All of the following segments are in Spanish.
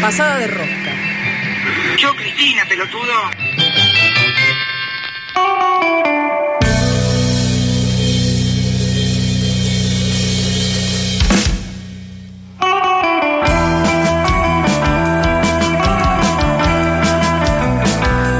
Pasada de rosca. Yo, Cristina, pelotudo.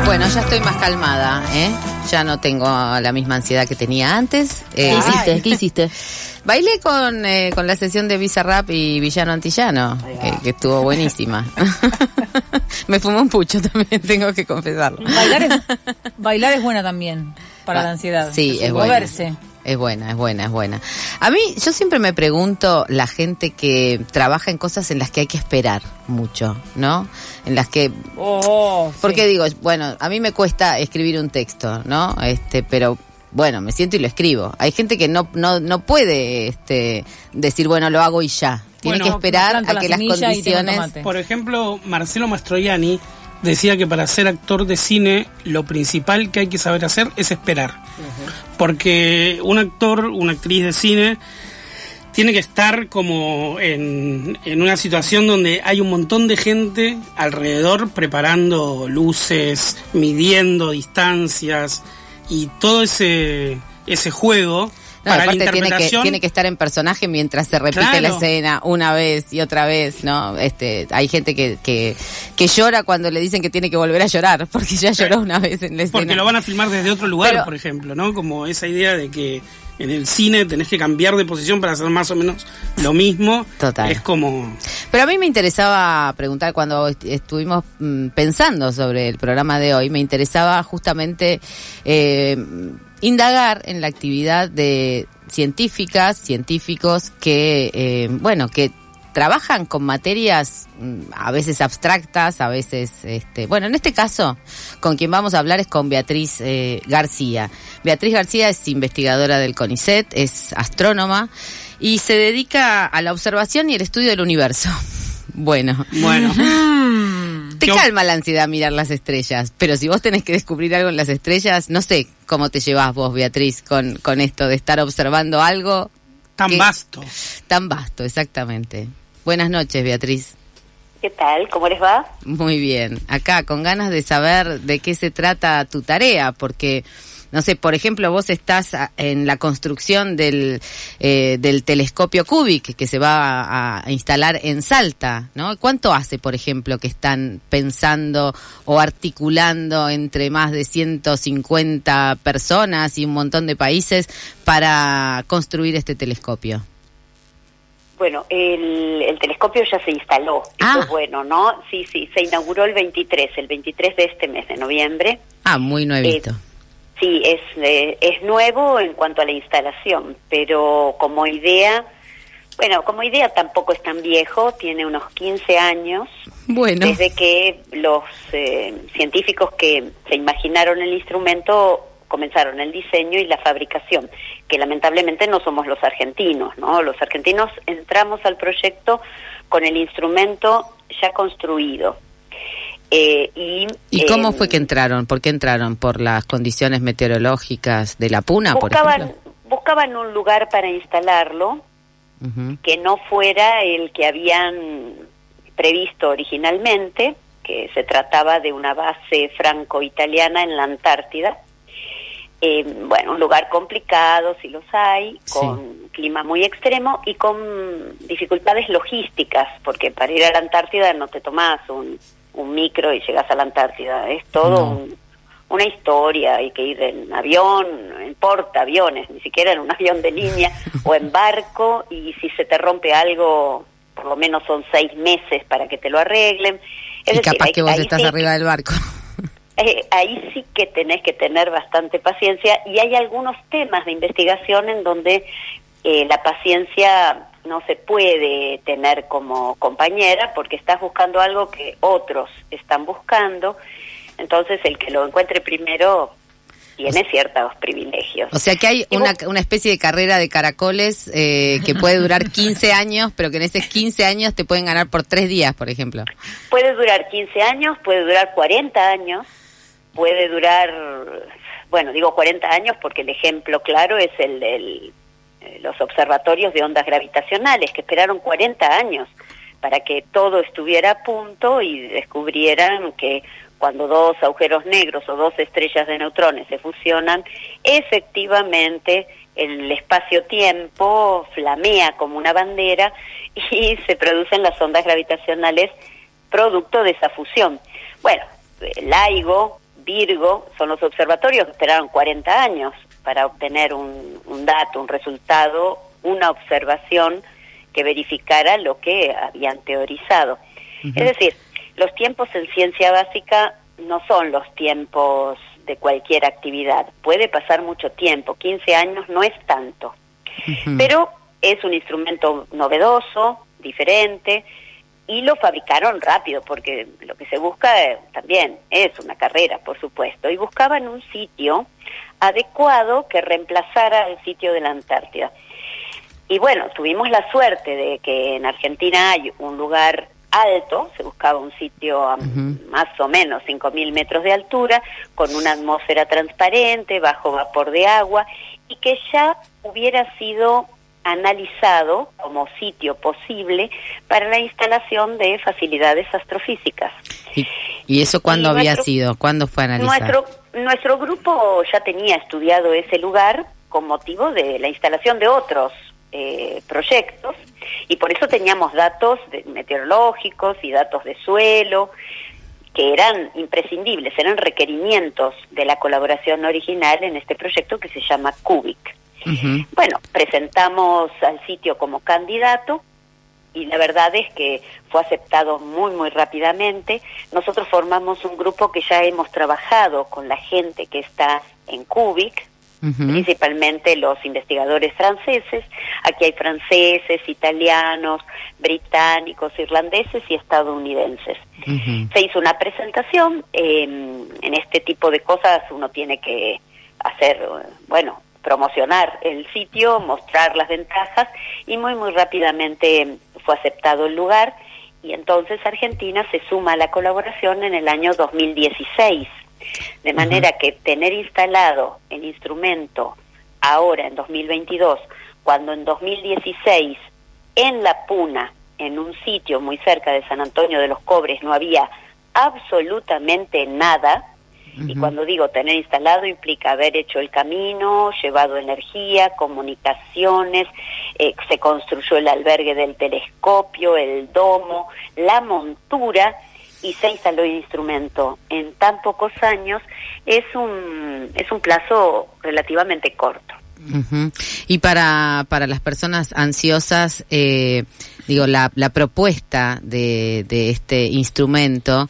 Bueno, ya estoy más calmada, ¿eh? Ya no tengo la misma ansiedad que tenía antes. Eh, ¿Qué hiciste? ¿Qué hiciste? Bailé con, eh, con la sesión de Bizarrap y Villano Antillano, que, que estuvo buenísima. Me fumó un pucho también, tengo que confesarlo. Bailar es, bailar es buena también para Ah, la ansiedad. Sí, es buena. Moverse. Es buena, es buena, es buena. A mí, yo siempre me pregunto la gente que trabaja en cosas en las que hay que esperar mucho, ¿no? En las que Oh, sí. Porque digo, bueno, a mí me cuesta escribir un texto, ¿no? Este, pero bueno, me siento y lo escribo. Hay gente que no no no puede este decir, bueno, lo hago y ya. Tiene Bueno, que esperar a la que las condiciones. Por ejemplo, Marcelo Mastroianni decía que para ser actor de cine lo principal que hay que saber hacer es esperar. Porque un actor, una actriz de cine tiene que estar como en, en una situación donde hay un montón de gente alrededor preparando luces, midiendo distancias y todo ese, ese juego No, para la tiene que, tiene que estar en personaje mientras se repite Claro. la escena una vez y otra vez, ¿no? Este, hay gente que, que, que llora cuando le dicen que tiene que volver a llorar, porque ya lloró una vez en la escena. Porque lo van a filmar desde otro lugar, Pero- por ejemplo, ¿no? Como esa idea de que en el cine tenés que cambiar de posición para hacer más o menos lo mismo. Total. Es como... Pero a mí me interesaba preguntar cuando est- estuvimos mm, pensando sobre el programa de hoy, me interesaba justamente eh, indagar en la actividad de científicas, científicos que, eh, bueno, que trabajan con materias mm, a veces abstractas, a veces, este, bueno, en este caso, con quien vamos a hablar es con Beatriz eh, García. Beatriz García es investigadora del CONICET, es astrónoma y se dedica a la observación y el estudio del universo. Bueno, Bueno, te Yo- calma la ansiedad mirar las estrellas, pero si vos tenés que descubrir algo en las estrellas, no sé cómo te llevas vos, Beatriz, con, con esto de estar observando algo tan vasto. tan vasto, exactamente. Buenas noches, Beatriz. ¿Qué tal? ¿Cómo les va? Muy bien. Acá, con ganas de saber de qué se trata tu tarea, porque, no sé, por ejemplo, vos estás en la construcción del, eh, del telescopio Cubic que se va a, a instalar en Salta, ¿no? ¿Cuánto hace, por ejemplo, que están pensando o articulando entre más de 150 personas y un montón de países para construir este telescopio? Bueno, el, el telescopio ya se instaló. Ah. Eso bueno, ¿no? Sí, sí, se inauguró el 23, el 23 de este mes de noviembre. Ah, muy nuevito. Sí, es, eh, es nuevo en cuanto a la instalación, pero como idea, bueno, como idea tampoco es tan viejo, tiene unos 15 años, bueno. desde que los eh, científicos que se imaginaron el instrumento comenzaron el diseño y la fabricación, que lamentablemente no somos los argentinos, ¿no? Los argentinos entramos al proyecto con el instrumento ya construido. Eh, y ¿Y cómo eh, fue que entraron? ¿Por qué entraron? ¿Por las condiciones meteorológicas de la Puna, por buscaban, ejemplo? buscaban un lugar para instalarlo que no fuera el que habían previsto originalmente, que se trataba de una base franco-italiana en la Antártida. Eh, bueno, un lugar complicado, si los hay, Sí. con clima muy extremo y con dificultades logísticas, porque para ir a la Antártida no te tomás un, un micro y llegas a la Antártida, es todo No. un- una historia, hay que ir en avión, en portaaviones, ni siquiera en un avión de línea o en barco y si se te rompe algo, por lo menos son seis meses para que te lo arreglen. Es y decir, capaz que vos estás sí- arriba del barco. Eh, ahí sí que tenés que tener bastante paciencia y hay algunos temas de investigación en donde eh, la paciencia no se puede tener como compañera porque estás buscando algo que otros están buscando, entonces el que lo encuentre primero tiene ciertos privilegios. O sea que hay una, una especie de carrera de caracoles eh, que puede durar 15 años, pero que en esos 15 años te pueden ganar por tres días, por ejemplo. Puede durar 15 años, puede durar 40 años, puede durar, bueno, digo 40 años porque el ejemplo claro es el de los observatorios de ondas gravitacionales, que esperaron 40 años para que todo estuviera a punto y descubrieran que cuando dos agujeros negros o dos estrellas de neutrones se fusionan, efectivamente el espacio-tiempo flamea como una bandera y se producen las ondas gravitacionales producto de esa fusión. Bueno, LIGO, Virgo, son los observatorios que esperaron 40 años para obtener un, un dato, un resultado, una observación que verificara lo que habían teorizado. Es decir, los tiempos en ciencia básica no son los tiempos de cualquier actividad. Puede pasar mucho tiempo, 15 años no es tanto. Pero es un instrumento novedoso, diferente, y lo fabricaron rápido, porque lo que se busca eh, también es una carrera, por supuesto, y buscaban un sitio adecuado que reemplazara el sitio de la Antártida. Y bueno, tuvimos la suerte de que en Argentina hay un lugar alto, se buscaba un sitio a más o menos 5.000 metros de altura, con una atmósfera transparente, bajo vapor de agua, y que ya hubiera sido analizado como sitio posible para la instalación de facilidades astrofísicas. ¿Y, eso cuándo Y había nuestro- sido? ¿Cuándo fue analizado? Nuestro, nuestro grupo ya tenía estudiado ese lugar con motivo de la instalación de otros eh, proyectos y por eso teníamos datos de- meteorológicos y datos de suelo que eran imprescindibles, eran requerimientos de la colaboración original en este proyecto que se llama CUBIC. Bueno, presentamos al sitio como candidato y la verdad es que fue aceptado muy, muy rápidamente. Nosotros formamos un grupo que ya hemos trabajado con la gente que está en CUBIC, principalmente los investigadores franceses. Aquí hay franceses, italianos, británicos, irlandeses y estadounidenses. Se hizo una presentación, eh, en este tipo de cosas uno tiene que hacer, bueno, promocionar el sitio, mostrar las ventajas y muy, muy rápidamente fue aceptado el lugar y entonces Argentina se suma a la colaboración en el año 2016. De manera que tener instalado el instrumento ahora en 2022, cuando en 2016 en La Puna, en un sitio muy cerca de San Antonio de los Cobres, no había absolutamente nada, y cuando digo tener instalado implica haber hecho el camino, llevado energía, comunicaciones, eh, se construyó el albergue del telescopio, el domo, la montura y se instaló el instrumento. En tan pocos años es un es un plazo relativamente corto. Y para, para las personas ansiosas, eh, digo, la, la propuesta de, de este instrumento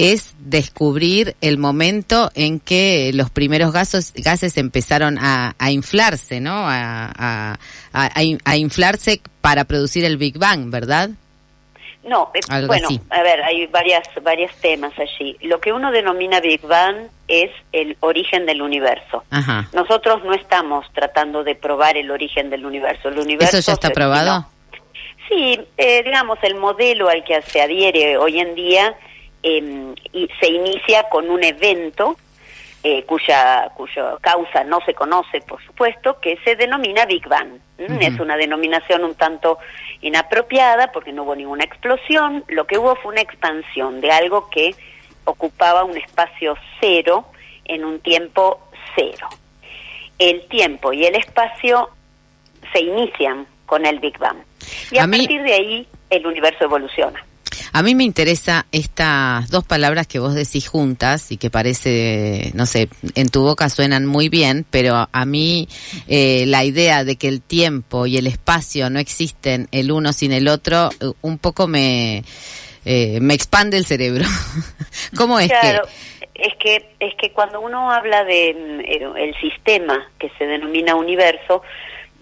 es descubrir el momento en que los primeros gases, gases empezaron a, a inflarse, ¿no? A, a, inflarse para producir el Big Bang, ¿verdad? No, eh, bueno, así. a ver, hay varias varios temas allí. Lo que uno denomina Big Bang es el origen del universo. Ajá. Nosotros no estamos tratando de probar el origen del universo. El universo ¿Eso ya está probado? no. Sí, eh, digamos, el modelo al que se adhiere hoy en día eh, y se inicia con un evento eh, cuya, cuya causa no se conoce, por supuesto, que se denomina Big Bang. ¿m? Ujú. Es una denominación un tanto inapropiada porque no hubo ninguna explosión, lo que hubo fue una expansión de algo que ocupaba un espacio cero en un tiempo cero. El tiempo y el espacio se inician con el Big Bang. Y a, A mí- partir de ahí el universo evoluciona. A mí me interesa estas dos palabras que vos decís juntas y que parece, no sé, en tu boca suenan muy bien, pero a mí eh, la idea de que el tiempo y el espacio no existen el uno sin el otro, eh, un poco me, eh, me expande el cerebro. ¿Cómo es claro, es que es que cuando uno habla de eh, el sistema que se denomina universo,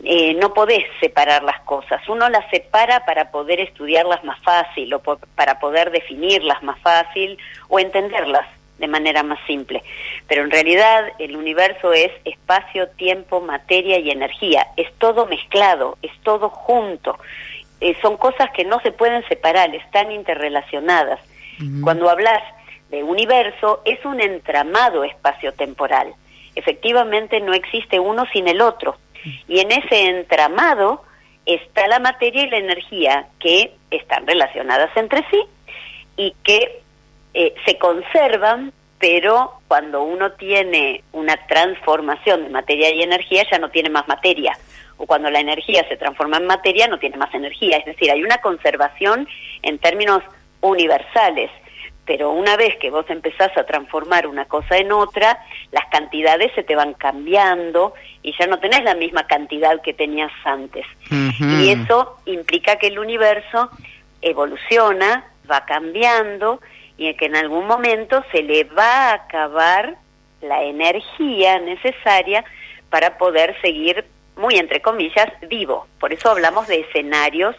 eh, no podés separar las cosas. Uno las separa para poder estudiarlas más fácil o por- para poder definirlas más fácil o entenderlas de manera más simple. Pero en realidad el universo es espacio, tiempo, materia y energía. Es todo mezclado, es todo junto. Eh, son cosas que no se pueden separar, están interrelacionadas. Cuando hablas de universo, es un entramado espacio-temporal. Efectivamente no existe uno sin el otro. Y en ese entramado está la materia y la energía que están relacionadas entre sí y que eh, se conservan, pero cuando uno tiene una transformación de materia y energía ya no tiene más materia, o cuando la energía se transforma en materia no tiene más energía, es decir, hay una conservación en términos universales pero una vez que vos empezás a transformar una cosa en otra, las cantidades se te van cambiando y ya no tenés la misma cantidad que tenías antes. Y eso implica que el universo evoluciona, va cambiando y que en algún momento se le va a acabar la energía necesaria para poder seguir, muy entre comillas, vivo. Por eso hablamos de escenarios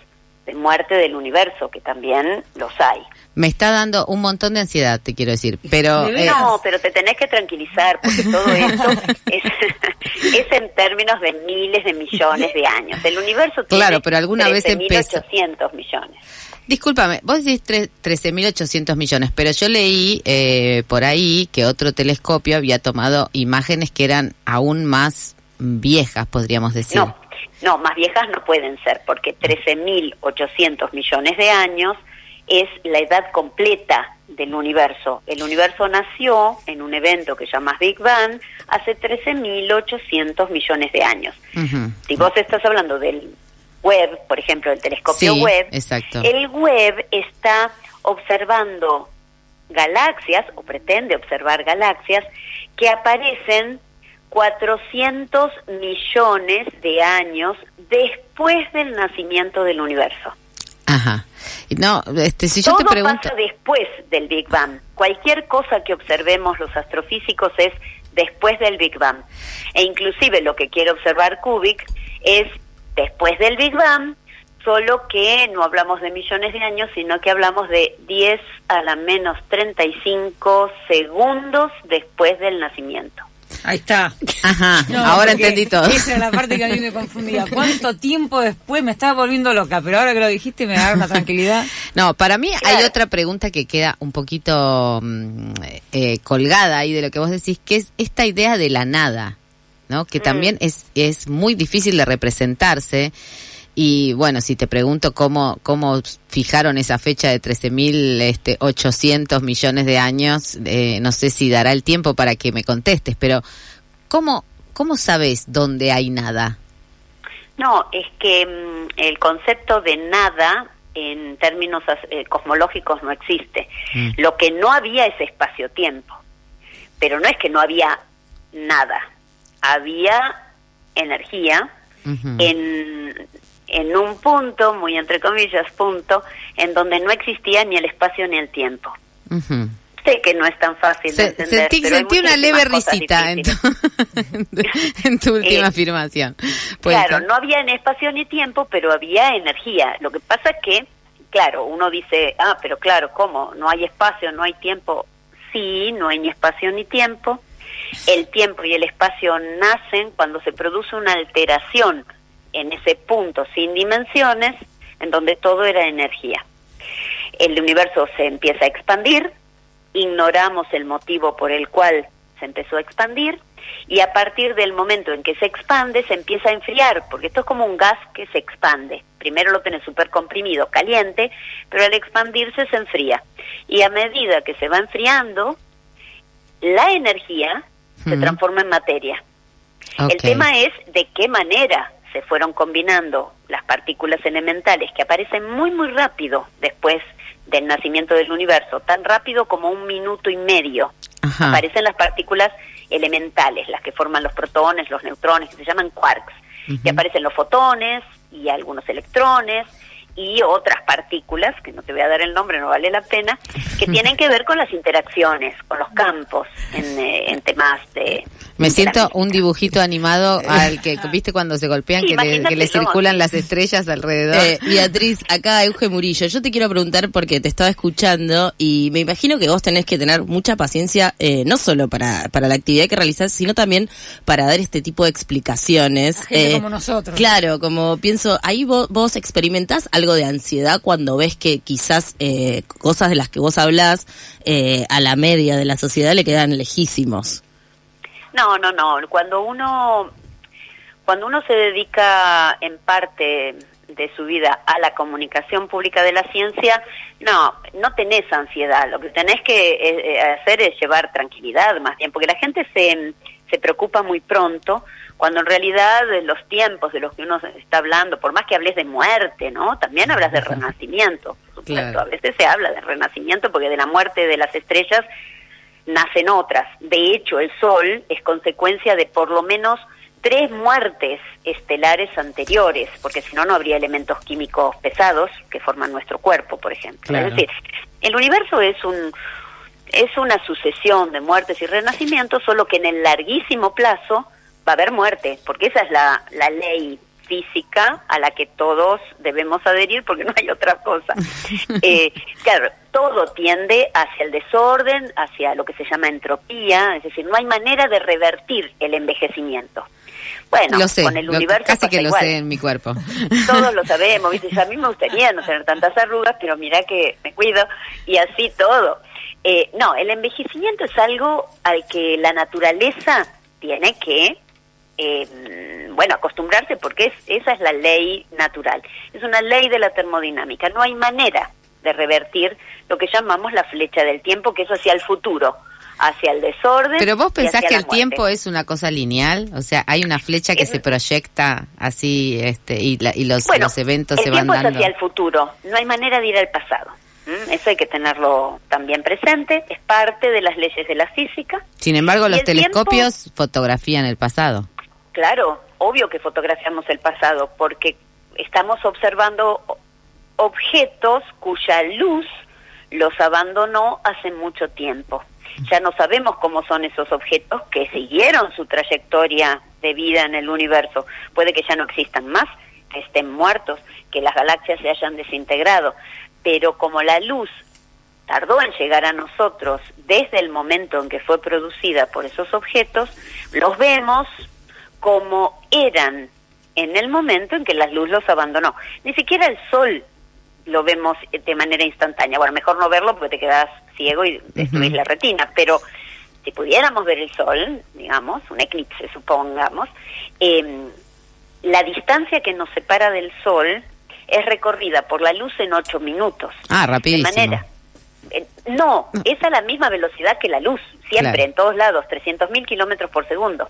de muerte del universo, que también los hay. Me está dando un montón de ansiedad, te quiero decir, pero... Eh, no, pero te tenés que tranquilizar, porque todo esto es, es, en términos de miles de millones de años. El universo tiene claro, pero alguna vez empezó... millones. Discúlpame, vos decís 13.800 millones, pero yo leí eh, por ahí que otro telescopio había tomado imágenes que eran aún más viejas, podríamos decir. No, no, más viejas no pueden ser, porque 13.800 millones de años es la edad completa del universo. El universo nació en un evento que llamas Big Bang hace 13.800 millones de años. Si vos estás hablando del web, por ejemplo, el telescopio web, el web está observando galaxias, o pretende observar galaxias, que aparecen 400 millones de años después del nacimiento del universo. Ajá. No, este, si yo te pregunto... pasa después del Big Bang. Cualquier cosa que observemos los astrofísicos es después del Big Bang. E inclusive lo que quiere observar Kubik es después del Big Bang, solo que no hablamos de millones de años, sino que hablamos de 10 a la menos 35 segundos después del nacimiento. Ahí está. Ajá, ahora entendí todo. Esa es la parte que a mí me confundía. ¿Cuánto tiempo después me estaba volviendo loca? Pero ahora que lo dijiste me da una tranquilidad. No, para mí hay otra pregunta que queda un poquito mm, eh, colgada ahí de lo que vos decís, que es esta idea de la nada, ¿no? Que mm. también es, es muy difícil de representarse. Y bueno, si te pregunto cómo, cómo fijaron esa fecha de 13.800 este, millones de años, eh, no sé si dará el tiempo para que me contestes, pero ¿cómo, cómo sabes dónde hay nada? No, es que mm, el concepto de nada en términos eh, cosmológicos no existe. Mm. Lo que no había es espacio-tiempo, pero no es que no había nada, había energía en en un punto, muy entre comillas, punto, en donde no existía ni el espacio ni el tiempo. Sé que no es tan fácil de entender. Sentí, sentí una leve risita en tu, última eh, afirmación. Claro, no había ni espacio ni tiempo, pero había energía. Lo que pasa es que, claro, uno dice, ah, pero claro, ¿cómo? No hay espacio, no hay tiempo. Sí, no hay ni espacio ni tiempo. El tiempo y el espacio nacen cuando se produce una alteración en ese punto sin dimensiones, en donde todo era energía. El universo se empieza a expandir, ignoramos el motivo por el cual se empezó a expandir y a partir del momento en que se expande se empieza a enfriar, porque esto es como un gas que se expande. Primero lo tenés súper comprimido, caliente, pero al expandirse se enfría. Y a medida que se va enfriando, la energía se transforma en materia. El tema es de qué manera se fueron combinando las partículas elementales que aparecen muy muy rápido después del nacimiento del universo, tan rápido como un minuto y medio. Aparecen las partículas elementales, las que forman los protones, los neutrones, que se llaman quarks. Y aparecen los fotones y algunos electrones y otras partículas, que no te voy a dar el nombre, no vale la pena, que tienen que ver con las interacciones, con los campos en, eh, en temas de... Me siento un dibujito animado al que, ¿viste cuando se golpean, que, le, circulan las estrellas alrededor? Eh, Beatriz, acá Euge Murillo, yo te quiero preguntar porque te estaba escuchando y me imagino que vos tenés que tener mucha paciencia, eh, no solo para, para la actividad que realizás, sino también para dar este tipo de explicaciones. Gente como nosotros. Claro, como pienso, ahí vos, vos experimentás algo de ansiedad cuando ves que quizás eh, cosas de las que vos hablás eh, a la media de la sociedad le quedan lejísimos? No, no, no. Cuando uno, cuando uno se dedica en parte de su vida a la comunicación pública de la ciencia, no, no tenés ansiedad. Lo que tenés que eh, eh, hacer es llevar tranquilidad más bien, porque la gente se, se preocupa muy pronto, cuando en realidad los tiempos de los que uno está hablando, por más que hables de muerte, ¿no? También hablas de renacimiento, por supuesto. A veces se habla de renacimiento porque de la muerte de las estrellas nacen otras. De hecho, el Sol es consecuencia de por lo menos tres muertes estelares anteriores, porque si no, no habría elementos químicos pesados que forman nuestro cuerpo, por ejemplo. Es decir, el universo es un es una sucesión de muertes y renacimientos, solo que en el larguísimo plazo va a haber muerte, porque esa es la, la ley física a la que todos debemos adherir porque no hay otra cosa. Eh, claro, todo tiende hacia el desorden, hacia lo que se llama entropía, es decir, no hay manera de revertir el envejecimiento. Bueno, con el universo casi que lo sé en mi cuerpo. Todos lo sabemos, A mí me gustaría no tener tantas arrugas, pero mira que me cuido y así todo. Eh, no, el envejecimiento es algo al que la naturaleza tiene que eh, bueno, acostumbrarse porque es, esa es la ley natural. Es una ley de la termodinámica. No hay manera de revertir lo que llamamos la flecha del tiempo, que es hacia el futuro, hacia el desorden. Pero vos pensás que el tiempo es una cosa lineal, o sea, hay una flecha que se proyecta así este y, y los, los eventos se van dando. El tiempo es hacia el futuro, no hay manera de ir al pasado. Eso hay que tenerlo también presente, es parte de las leyes de la física. Sin embargo, los telescopios fotografían el pasado. Claro, obvio que fotografiamos el pasado porque estamos observando objetos cuya luz los abandonó hace mucho tiempo. Ya no sabemos cómo son esos objetos que siguieron su trayectoria de vida en el universo. Puede que ya no existan más, que estén muertos, que las galaxias se hayan desintegrado, pero como la luz tardó en llegar a nosotros desde el momento en que fue producida por esos objetos, los vemos, como eran en el momento en que la luz los abandonó. Ni siquiera el sol lo vemos de manera instantánea. Bueno, mejor no verlo porque te quedas ciego y destruís la retina, pero si pudiéramos ver el sol, digamos, un eclipse supongamos, em, la distancia que nos separa del sol es recorrida por la luz en ocho minutos. Ah, rapidísimo. De manera, eh, no, es a la misma velocidad que la luz, siempre, en todos lados, 300.000 kilómetros por segundo.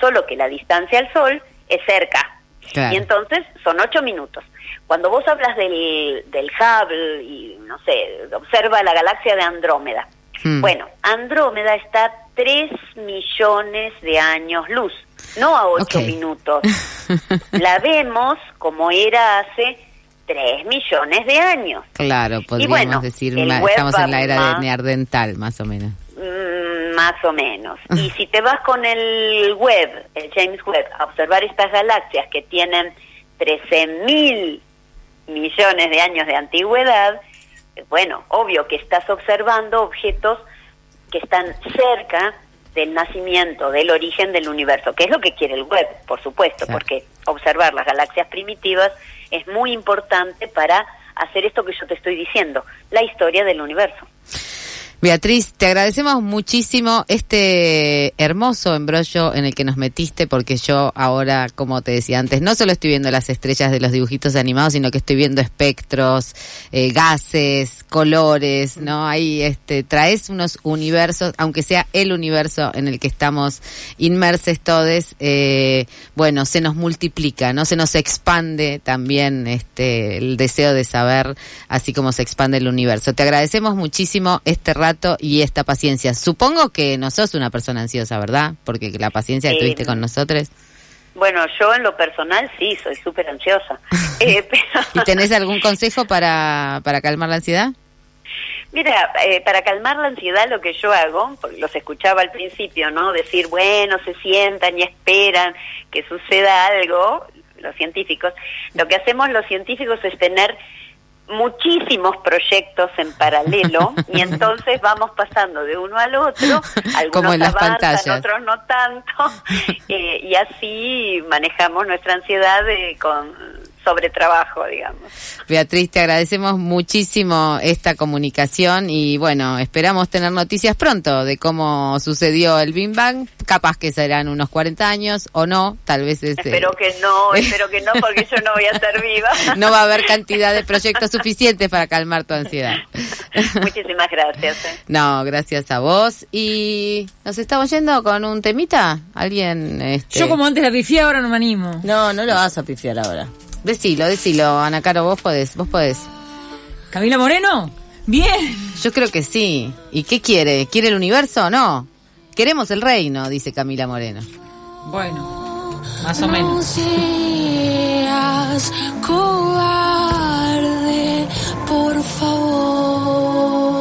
Solo que la distancia al Sol es cerca. Y entonces son ocho minutos. Cuando vos hablas del, del Hubble y, no sé, observa la galaxia de Andrómeda. Hmm. Bueno, Andrómeda está a 3 millones de años luz, no a ocho minutos. la vemos como era hace 3 millones de años. Claro, podríamos decir, estamos en la era de neardental, más o menos. Mm, más o menos. y si te vas con el web, el James Webb, a observar estas galaxias que tienen 13 mil millones de años de antigüedad, bueno, obvio que estás observando objetos que están cerca del nacimiento, del origen del universo, que es lo que quiere el web, por supuesto, porque observar las galaxias primitivas es muy importante para hacer esto que yo te estoy diciendo, la historia del universo. Beatriz, te agradecemos muchísimo este hermoso embrollo en el que nos metiste, porque yo ahora, como te decía antes, no solo estoy viendo las estrellas de los dibujitos animados, sino que estoy viendo espectros, eh, gases, colores, ¿no? Ahí este, traes unos universos, aunque sea el universo en el que estamos inmersos todos, eh, bueno, se nos multiplica, ¿no? Se nos expande también este, el deseo de saber, así como se expande el universo. Te agradecemos muchísimo este rato y esta paciencia. Supongo que no sos una persona ansiosa, ¿verdad? Porque la paciencia que tuviste con nosotros. Bueno, yo en lo personal sí, soy súper ansiosa. eh, ¿Y tenés algún consejo para, para calmar la ansiedad? Mira, eh, para calmar la ansiedad lo que yo hago, porque los escuchaba al principio, ¿no? Decir, bueno, se sientan y esperan que suceda algo, los científicos. Lo que hacemos los científicos es tener muchísimos proyectos en paralelo y entonces vamos pasando de uno al otro, algunos Como en las pantallas. otros no tanto, eh, y así manejamos nuestra ansiedad con sobre trabajo, digamos. Beatriz, te agradecemos muchísimo esta comunicación y bueno, esperamos tener noticias pronto de cómo sucedió el Bing Bang. Capaz que serán unos 40 años o no, tal vez es, Espero que no, espero que no, porque yo no voy a ser viva. no va a haber cantidad de proyectos suficientes para calmar tu ansiedad. Muchísimas gracias. eh. No, gracias a vos. Y nos estamos yendo con un temita. ¿Alguien? Este... Yo como antes la pifié, ahora no me animo. No, no lo vas a pifiar ahora. Decilo, decilo, Ana Caro, vos podés, vos podés. ¿Camila Moreno? Bien. Yo creo que sí. ¿Y qué quiere? ¿Quiere el universo o no? Queremos el reino, dice Camila Moreno. Bueno, más o menos. seas cobarde, por favor.